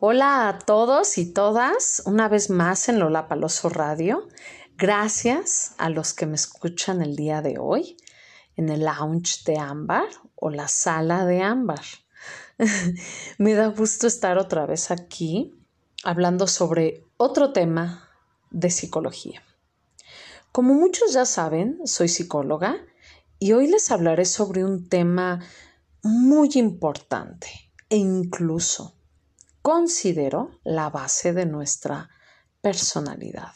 Hola a todos y todas, una vez más en Lola Paloso Radio. Gracias a los que me escuchan el día de hoy en el lounge de Ámbar o la sala de Ámbar. me da gusto estar otra vez aquí hablando sobre otro tema de psicología. Como muchos ya saben, soy psicóloga y hoy les hablaré sobre un tema muy importante e incluso considero la base de nuestra personalidad,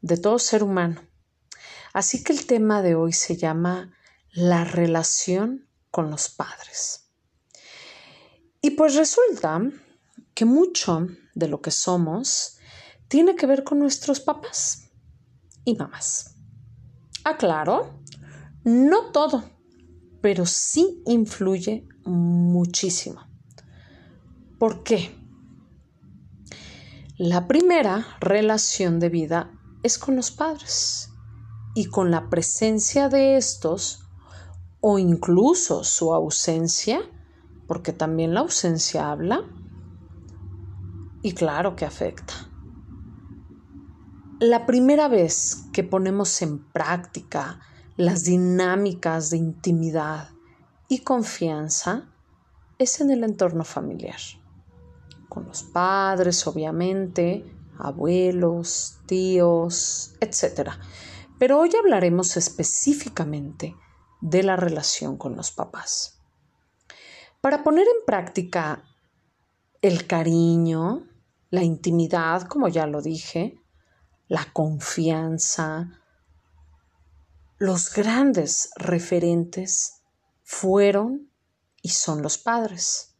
de todo ser humano. Así que el tema de hoy se llama la relación con los padres. Y pues resulta que mucho de lo que somos tiene que ver con nuestros papás y mamás. Aclaro, no todo, pero sí influye muchísimo. ¿Por qué? La primera relación de vida es con los padres y con la presencia de estos o incluso su ausencia, porque también la ausencia habla, y claro que afecta. La primera vez que ponemos en práctica las dinámicas de intimidad y confianza es en el entorno familiar con los padres, obviamente, abuelos, tíos, etc. Pero hoy hablaremos específicamente de la relación con los papás. Para poner en práctica el cariño, la intimidad, como ya lo dije, la confianza, los grandes referentes fueron y son los padres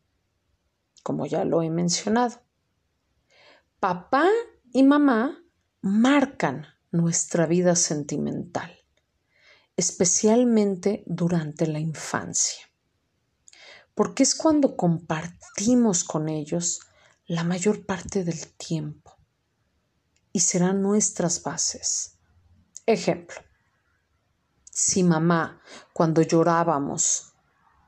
como ya lo he mencionado. Papá y mamá marcan nuestra vida sentimental, especialmente durante la infancia, porque es cuando compartimos con ellos la mayor parte del tiempo y serán nuestras bases. Ejemplo, si mamá, cuando llorábamos,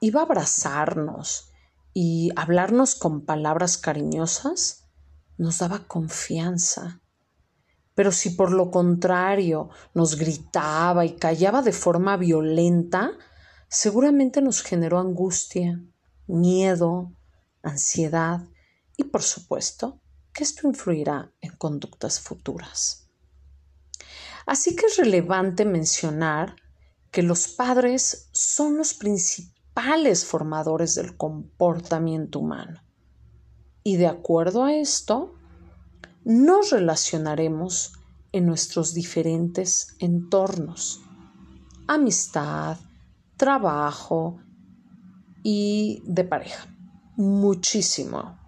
iba a abrazarnos y hablarnos con palabras cariñosas nos daba confianza. Pero si por lo contrario nos gritaba y callaba de forma violenta, seguramente nos generó angustia, miedo, ansiedad y por supuesto que esto influirá en conductas futuras. Así que es relevante mencionar que los padres son los principales formadores del comportamiento humano. Y de acuerdo a esto, nos relacionaremos en nuestros diferentes entornos, amistad, trabajo y de pareja. Muchísimo.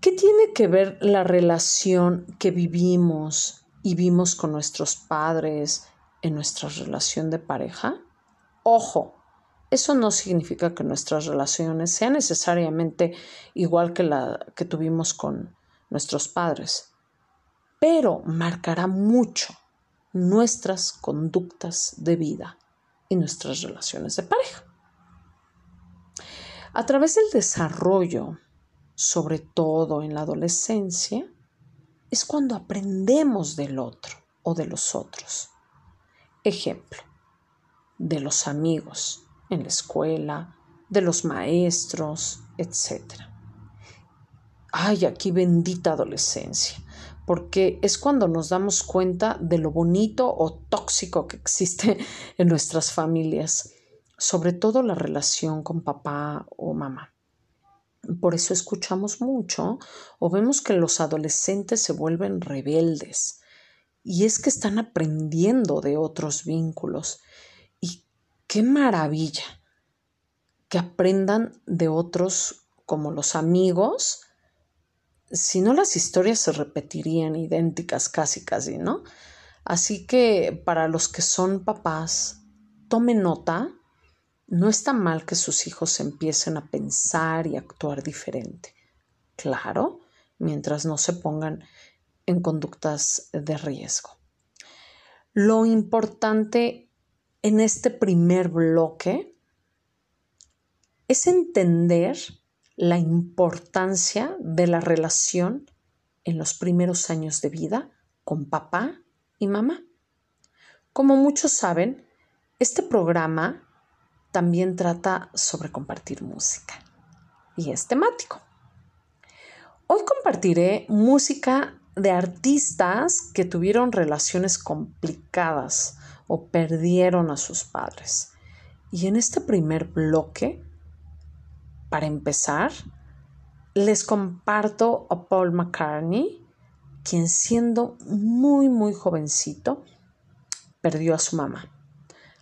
¿Qué tiene que ver la relación que vivimos y vimos con nuestros padres en nuestra relación de pareja? Ojo, eso no significa que nuestras relaciones sean necesariamente igual que la que tuvimos con nuestros padres, pero marcará mucho nuestras conductas de vida y nuestras relaciones de pareja. A través del desarrollo, sobre todo en la adolescencia, es cuando aprendemos del otro o de los otros. Ejemplo, de los amigos, en la escuela, de los maestros, etc. Ay, aquí bendita adolescencia, porque es cuando nos damos cuenta de lo bonito o tóxico que existe en nuestras familias, sobre todo la relación con papá o mamá. Por eso escuchamos mucho o vemos que los adolescentes se vuelven rebeldes. Y es que están aprendiendo de otros vínculos qué maravilla que aprendan de otros como los amigos, si no las historias se repetirían idénticas casi casi, ¿no? Así que para los que son papás, tomen nota, no está mal que sus hijos empiecen a pensar y actuar diferente. Claro, mientras no se pongan en conductas de riesgo. Lo importante en este primer bloque es entender la importancia de la relación en los primeros años de vida con papá y mamá. Como muchos saben, este programa también trata sobre compartir música y es temático. Hoy compartiré música de artistas que tuvieron relaciones complicadas perdieron a sus padres. Y en este primer bloque, para empezar, les comparto a Paul McCartney, quien siendo muy, muy jovencito, perdió a su mamá.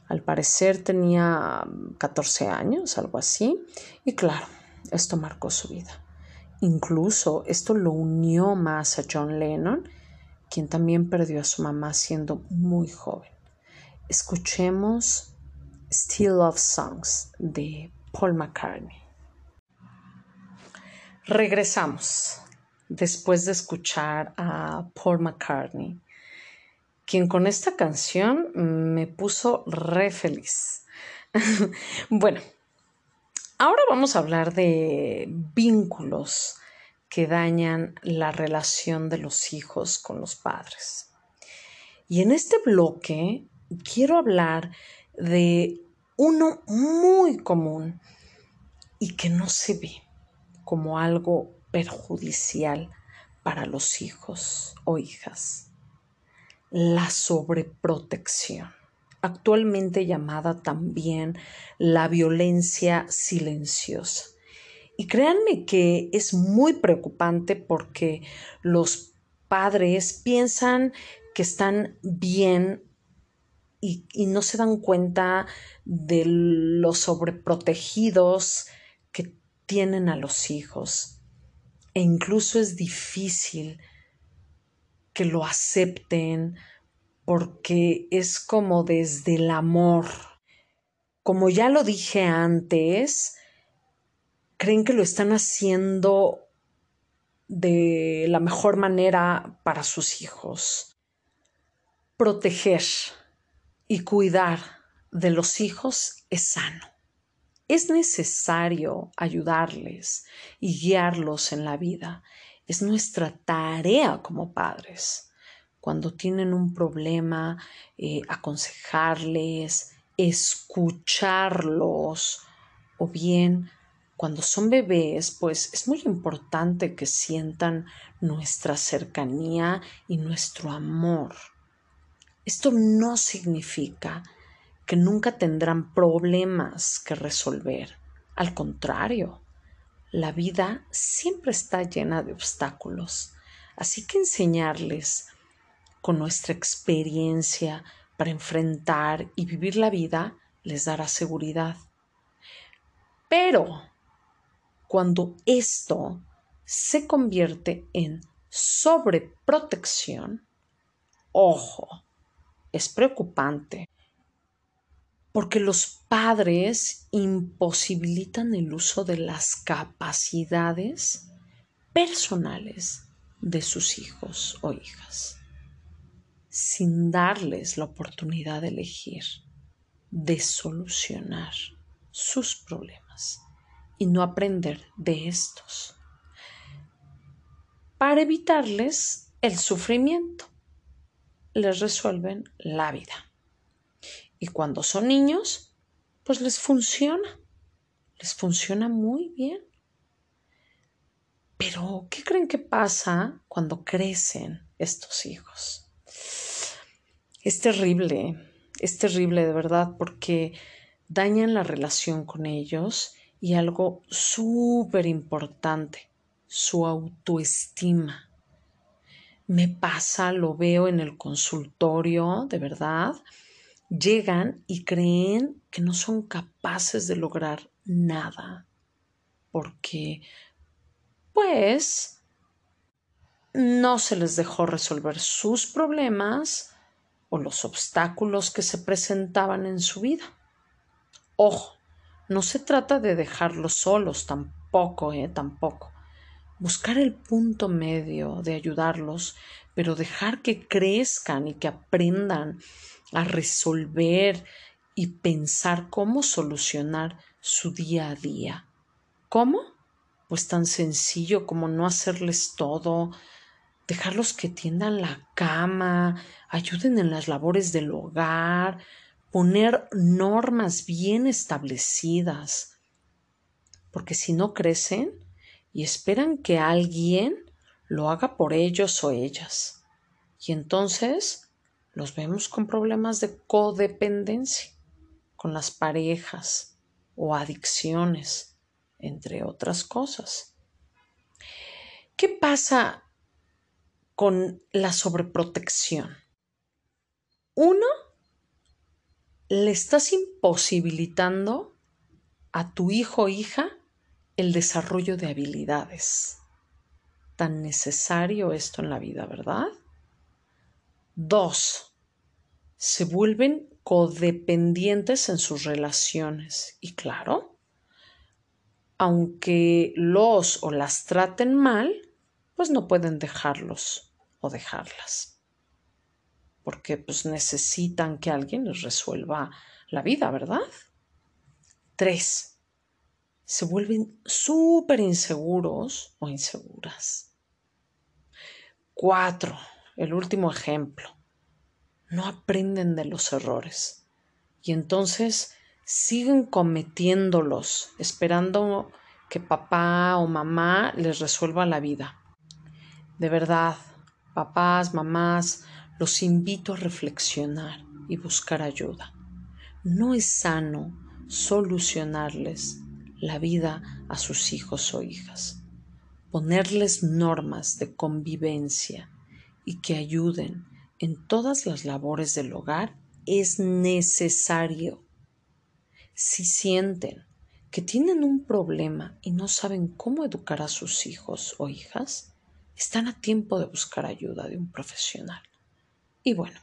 Al parecer tenía 14 años, algo así, y claro, esto marcó su vida. Incluso esto lo unió más a John Lennon, quien también perdió a su mamá siendo muy joven. Escuchemos Still Love Songs de Paul McCartney. Regresamos después de escuchar a Paul McCartney, quien con esta canción me puso re feliz. bueno, Ahora vamos a hablar de vínculos que dañan la relación de los hijos con los padres. Y en este bloque quiero hablar de uno muy común y que no se ve como algo perjudicial para los hijos o hijas. La sobreprotección actualmente llamada también la violencia silenciosa. Y créanme que es muy preocupante porque los padres piensan que están bien y, no se dan cuenta de los sobreprotegidos que tienen a los hijos. E incluso es difícil que lo acepten porque es como desde el amor. Como ya lo dije antes, creen que lo están haciendo de la mejor manera para sus hijos. Proteger y cuidar de los hijos es sano. Es necesario ayudarles y guiarlos en la vida. Es nuestra tarea como padres cuando tienen un problema, eh, aconsejarles, escucharlos, o bien cuando son bebés, pues es muy importante que sientan nuestra cercanía y nuestro amor. Esto no significa que nunca tendrán problemas que resolver. Al contrario, la vida siempre está llena de obstáculos. Así que enseñarles con nuestra experiencia para enfrentar y vivir la vida les dará seguridad. Pero cuando esto se convierte en sobreprotección, ojo, es preocupante porque los padres imposibilitan el uso de las capacidades personales de sus hijos o hijas sin darles la oportunidad de elegir, de solucionar sus problemas y no aprender de estos para evitarles el sufrimiento. Les resuelven la vida. Y cuando son niños, pues les funciona. Les funciona muy bien. Pero, ¿qué creen que pasa cuando crecen estos hijos? es terrible, es terrible de verdad porque dañan la relación con ellos y algo súper importante, su autoestima. Me pasa, lo veo en el consultorio, de verdad, llegan y creen que no son capaces de lograr nada, porque, pues, no se les dejó resolver sus problemas, o los obstáculos que se presentaban en su vida. Ojo, no se trata de dejarlos solos tampoco, eh, tampoco. Buscar el punto medio de ayudarlos, pero dejar que crezcan y que aprendan a resolver y pensar cómo solucionar su día a día. ¿Cómo? pues tan sencillo como no hacerles todo, dejarlos que tiendan la cama, ayuden en las labores del hogar, poner normas bien establecidas. Porque si no crecen y esperan que alguien lo haga por ellos o ellas. Y entonces los vemos con problemas de codependencia con las parejas o adicciones, entre otras cosas. ¿Qué pasa con la sobreprotección? Uno, le estás imposibilitando a tu hijo o hija el desarrollo de habilidades. Tan necesario esto en la vida, ¿verdad? Dos, se vuelven codependientes en sus relaciones. Y claro, aunque los o las traten mal, pues no pueden dejarlos o dejarlas. Porque pues necesitan que alguien les resuelva la vida, ¿verdad? Tres, se vuelven súper inseguros o inseguras. Cuatro, el último ejemplo no aprenden de los errores y entonces siguen cometiéndolos esperando que papá o mamá les resuelva la vida. De verdad, papás, mamás, los invito a reflexionar y buscar ayuda. No es sano solucionarles la vida a sus hijos o hijas, ponerles normas de convivencia y que ayuden en todas las labores del hogar es necesario. Si sienten que tienen un problema y no saben cómo educar a sus hijos o hijas, están a tiempo de buscar ayuda de un profesional. Y bueno,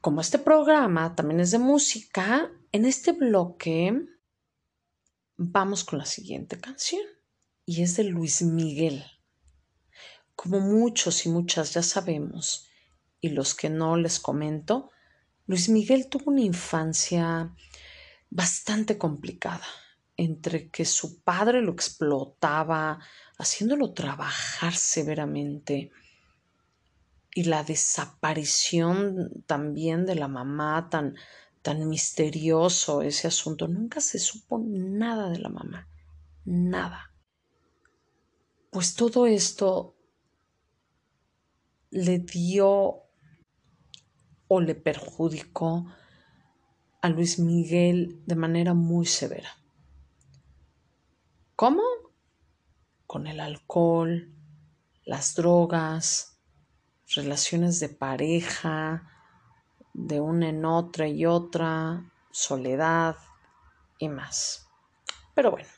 como este programa también es de música, en este bloque vamos con la siguiente canción y es de Luis Miguel. Como muchos y muchas ya sabemos, y los que no les comento, Luis Miguel tuvo una infancia bastante complicada, entre que su padre lo explotaba, haciéndolo trabajar severamente, y la desaparición también de la mamá, tan, tan misterioso ese asunto. Nunca se supo nada de la mamá, nada. Pues todo esto le dio o le perjudicó a Luis Miguel de manera muy severa. ¿Cómo? Con el alcohol, las drogas, relaciones de pareja, de una en otra y otra, soledad y más. Pero bueno,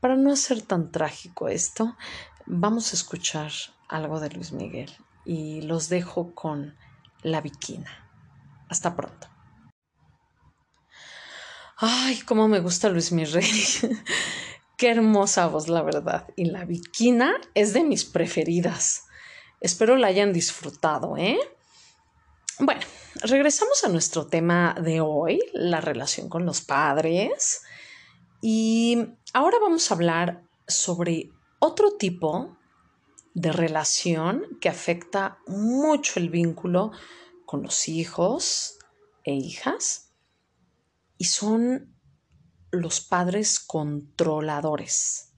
para no hacer tan trágico esto, vamos a escuchar algo de Luis Miguel y los dejo con la viquina. Hasta pronto. Ay, cómo me gusta Luis Miguel. Qué hermosa voz, la verdad. Y la viquina es de mis preferidas. Espero la hayan disfrutado, ¿eh? Bueno, regresamos a nuestro tema de hoy, la relación con los padres. Y ahora vamos a hablar sobre otro tipo de relación que afecta mucho el vínculo con los hijos e hijas y son los padres controladores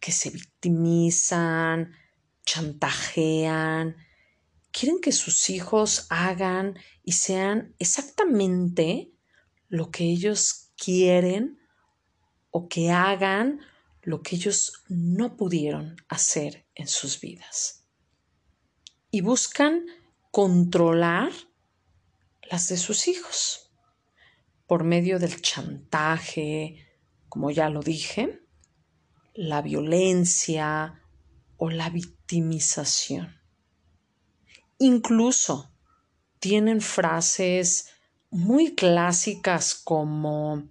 que se victimizan, chantajean, quieren que sus hijos hagan y sean exactamente lo que ellos quieren o que hagan lo que ellos no pudieron hacer en sus vidas. Y buscan controlar las de sus hijos por medio del chantaje, como ya lo dije, la violencia o la victimización. Incluso tienen frases muy clásicas como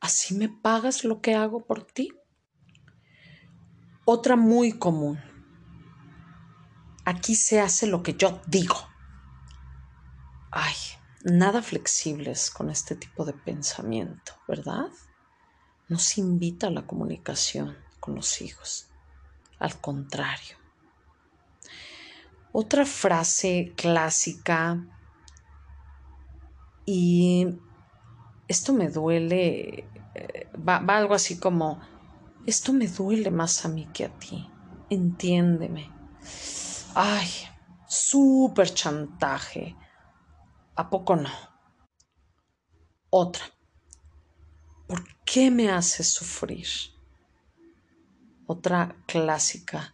¿Así me pagas lo que hago por ti? Otra muy común. Aquí se hace lo que yo digo. Ay, nada flexibles con este tipo de pensamiento, ¿verdad? No se invita a la comunicación con los hijos. Al contrario. Otra frase clásica y esto me duele, eh, va, va algo así como, esto me duele más a mí que a ti, entiéndeme. Ay, súper chantaje. ¿A poco no? Otra. ¿Por qué me haces sufrir? Otra clásica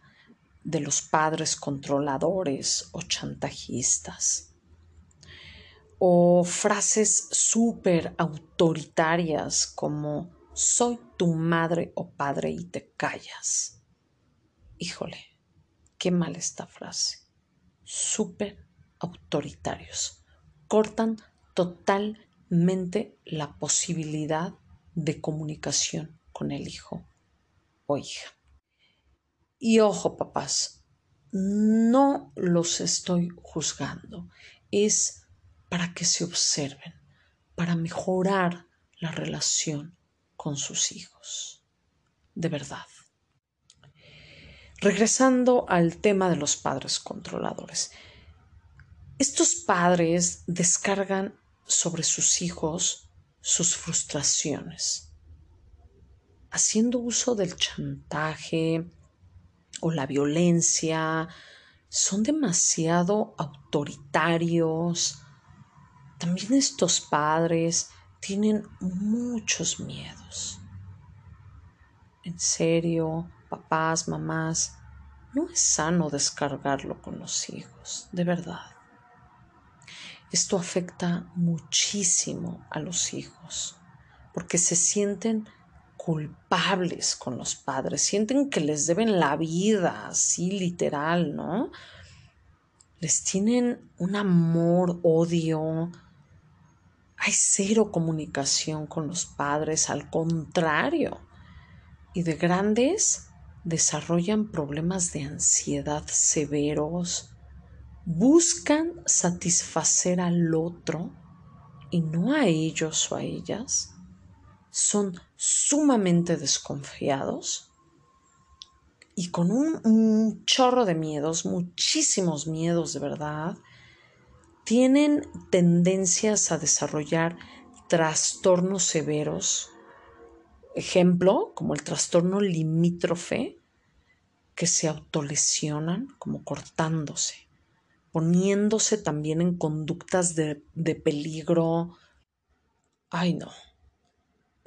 de los padres controladores o chantajistas. O frases súper autoritarias como soy tu madre o padre y te callas. Híjole, qué mal esta frase. Súper autoritarios. Cortan totalmente la posibilidad de comunicación con el hijo o hija. Y ojo, papás, no los estoy juzgando, es para que se observen, para mejorar la relación con sus hijos. De verdad. Regresando al tema de los padres controladores. Estos padres descargan sobre sus hijos sus frustraciones, haciendo uso del chantaje o la violencia, son demasiado autoritarios. También estos padres tienen muchos miedos. En serio, papás, mamás, no es sano descargarlo con los hijos, de verdad. Esto afecta muchísimo a los hijos porque se sienten culpables con los padres, sienten que les deben la vida, así literal, ¿no? Les tienen un amor, odio. Hay cero comunicación con los padres, al contrario. Y de grandes desarrollan problemas de ansiedad severos, buscan satisfacer al otro y no a ellos o a ellas, son sumamente desconfiados y con un, chorro de miedos, muchísimos miedos de verdad, tienen tendencias a desarrollar trastornos severos, ejemplo, como el trastorno limítrofe, que se autolesionan como cortándose poniéndose también en conductas de, de peligro. Ay, no.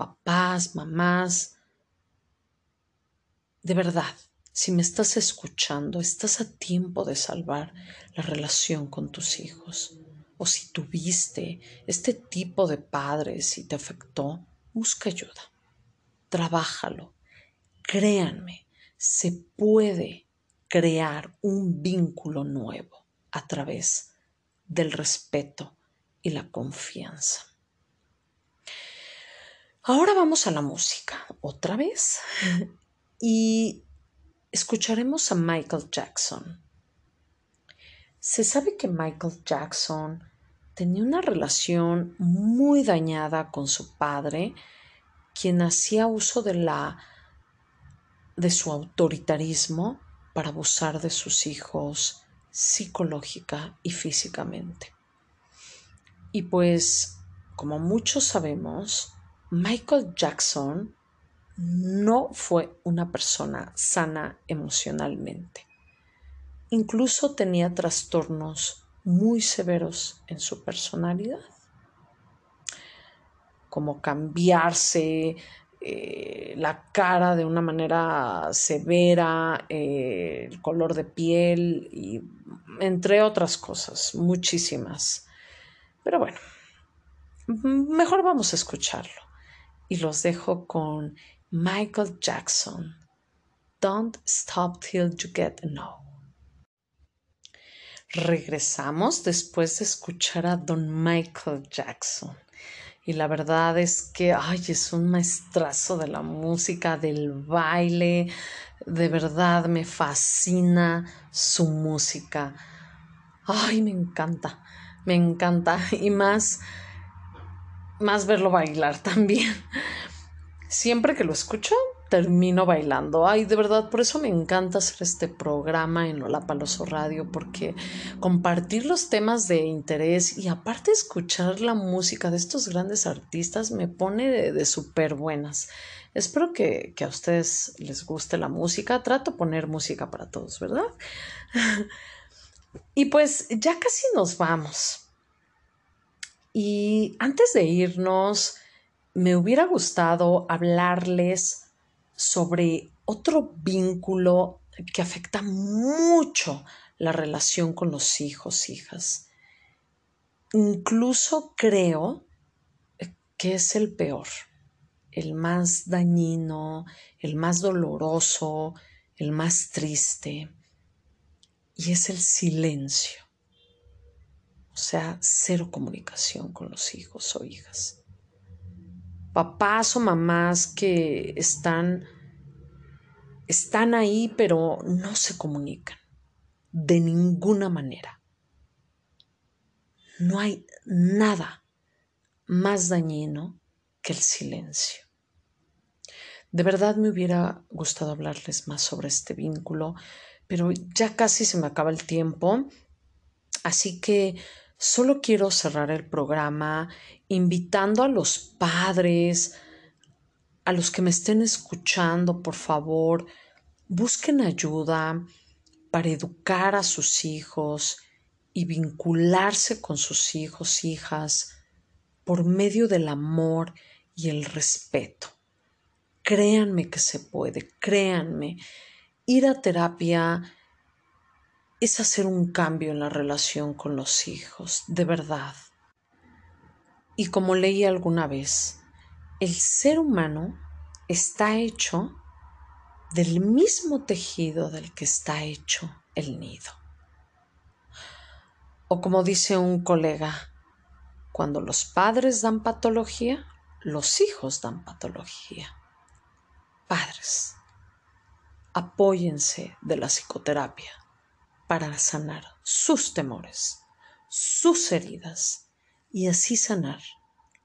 Papás, mamás. De verdad, si me estás escuchando, estás a tiempo de salvar la relación con tus hijos. O si tuviste este tipo de padres y te afectó, busca ayuda. Trabájalo. Créanme, se puede crear un vínculo nuevo a través del respeto y la confianza. Ahora vamos a la música otra vez y escucharemos a Michael Jackson. Se sabe que Michael Jackson tenía una relación muy dañada con su padre, quien hacía uso de la de su autoritarismo para abusar de sus hijos psicológica y físicamente. Y pues, como muchos sabemos, Michael Jackson no fue una persona sana emocionalmente. Incluso tenía trastornos muy severos en su personalidad, como cambiarse eh, la cara de una manera severa, eh, el color de piel y entre otras cosas, muchísimas. Pero bueno, mejor vamos a escucharlo. Y los dejo con Michael Jackson. Don't stop till you get no. Regresamos después de escuchar a Don Michael Jackson y la verdad es que, ay, es un maestrazo de la música, del baile, de verdad me fascina su música. Ay, me encanta. me encanta y más más verlo bailar también. Siempre que lo escucho, termino bailando. Ay, de verdad, por eso me encanta hacer este programa en Paloso Radio, porque compartir los temas de interés y aparte escuchar la música de estos grandes artistas me pone de, de súper buenas. Espero que, que, a ustedes les guste la música. Trato de poner música para todos, ¿verdad? y pues ya casi nos vamos. Y antes de irnos, me hubiera gustado hablarles sobre otro vínculo que afecta mucho la relación con los hijos, hijas. Incluso creo que es el peor, el más dañino, el más doloroso, el más triste, y es el silencio. O sea, cero comunicación con los hijos o hijas. Papás o mamás que están, están ahí pero no se comunican de ninguna manera. No hay nada más dañino que el silencio. De verdad me hubiera gustado hablarles más sobre este vínculo, pero ya casi se me acaba el tiempo. Así que Solo quiero cerrar el programa invitando a los padres, a los que me estén escuchando, por favor, busquen ayuda para educar a sus hijos y vincularse con sus hijos, hijas, por medio del amor y el respeto. Créanme que se puede, créanme. Ir a terapia es hacer un cambio en la relación con los hijos, de verdad. Y como leí alguna vez, el ser humano está hecho del mismo tejido del que está hecho el nido. O como dice un colega, cuando los padres dan patología, los hijos dan patología. Padres, apóyense de la psicoterapia para sanar sus temores, sus heridas y así sanar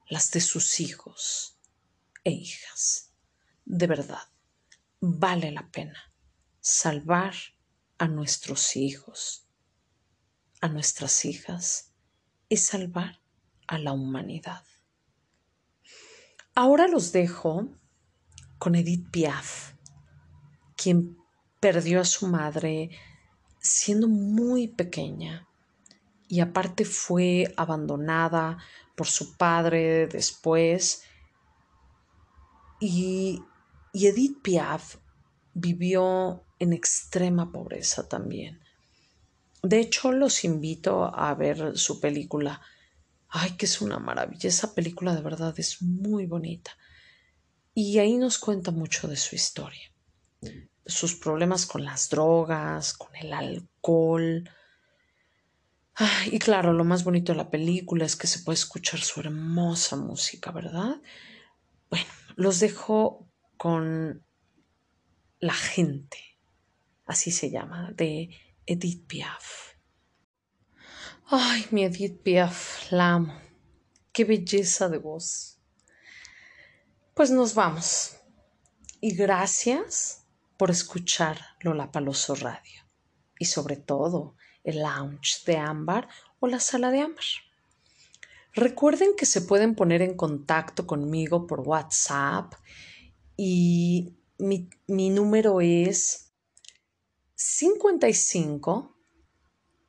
las de sus hijos e hijas. De verdad, vale la pena salvar a nuestros hijos, a nuestras hijas y salvar a la humanidad. Ahora los dejo con Edith Piaf, quien perdió a su madre siendo muy pequeña y aparte fue abandonada por su padre después y, Edith Piaf vivió en extrema pobreza también. De hecho, los invito a ver su película. Ay, que es una maravilla. Esa película de verdad es muy bonita. Y ahí nos cuenta mucho de su historia sus problemas con las drogas, con el alcohol. y claro, lo más bonito de la película es que se puede escuchar su hermosa música, ¿verdad? Bueno, los dejo con La gente, así se llama, de Edith Piaf. Ay, mi Edith Piaf, la amo. Qué belleza de voz. Pues nos vamos. Y gracias por escuchar Lola Paloso Radio y sobre todo el lounge de Ámbar o la sala de Ámbar. Recuerden que se pueden poner en contacto conmigo por WhatsApp y mi, mi número es 55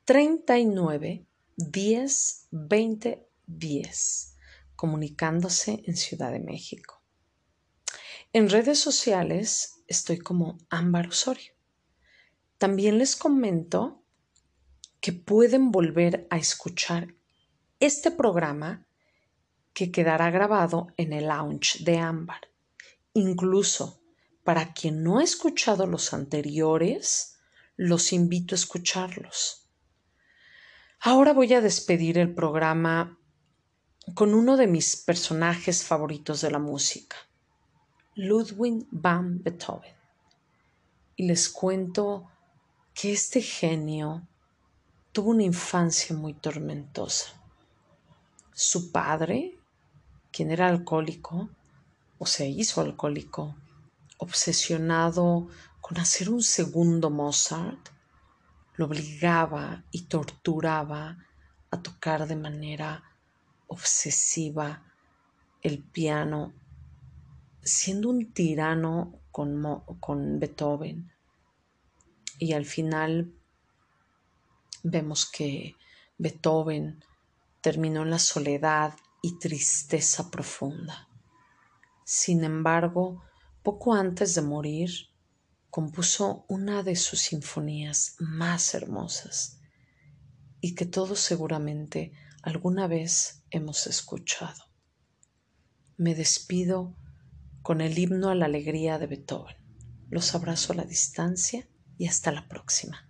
39 10 20 10, comunicándose en Ciudad de México. En redes sociales estoy como Ámbar Osorio. También les comento que pueden volver a escuchar este programa que quedará grabado en el lounge de Ámbar. Incluso para quien no ha escuchado los anteriores, los invito a escucharlos. Ahora voy a despedir el programa con uno de mis personajes favoritos de la música. Ludwig van Beethoven. Y les cuento que este genio tuvo una infancia muy tormentosa. su padre, quien era alcohólico o se hizo alcohólico, obsesionado con hacer un segundo Mozart, lo obligaba y torturaba a tocar de manera obsesiva el piano, siendo un tirano con, con Beethoven. Y al final vemos que Beethoven terminó en la soledad y tristeza profunda. Sin embargo, poco antes de morir, compuso una de sus sinfonías más hermosas y que todos seguramente alguna vez hemos escuchado. Me despido con el himno a la alegría de Beethoven. Los abrazo a la distancia y hasta la próxima.